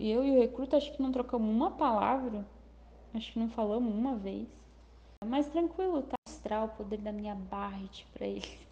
e eu e o recruta acho que não trocamos uma palavra. Acho que não falamos uma vez. É Mas tranquilo, tá? Mostrar o poder da minha Barret tipo, pra ele.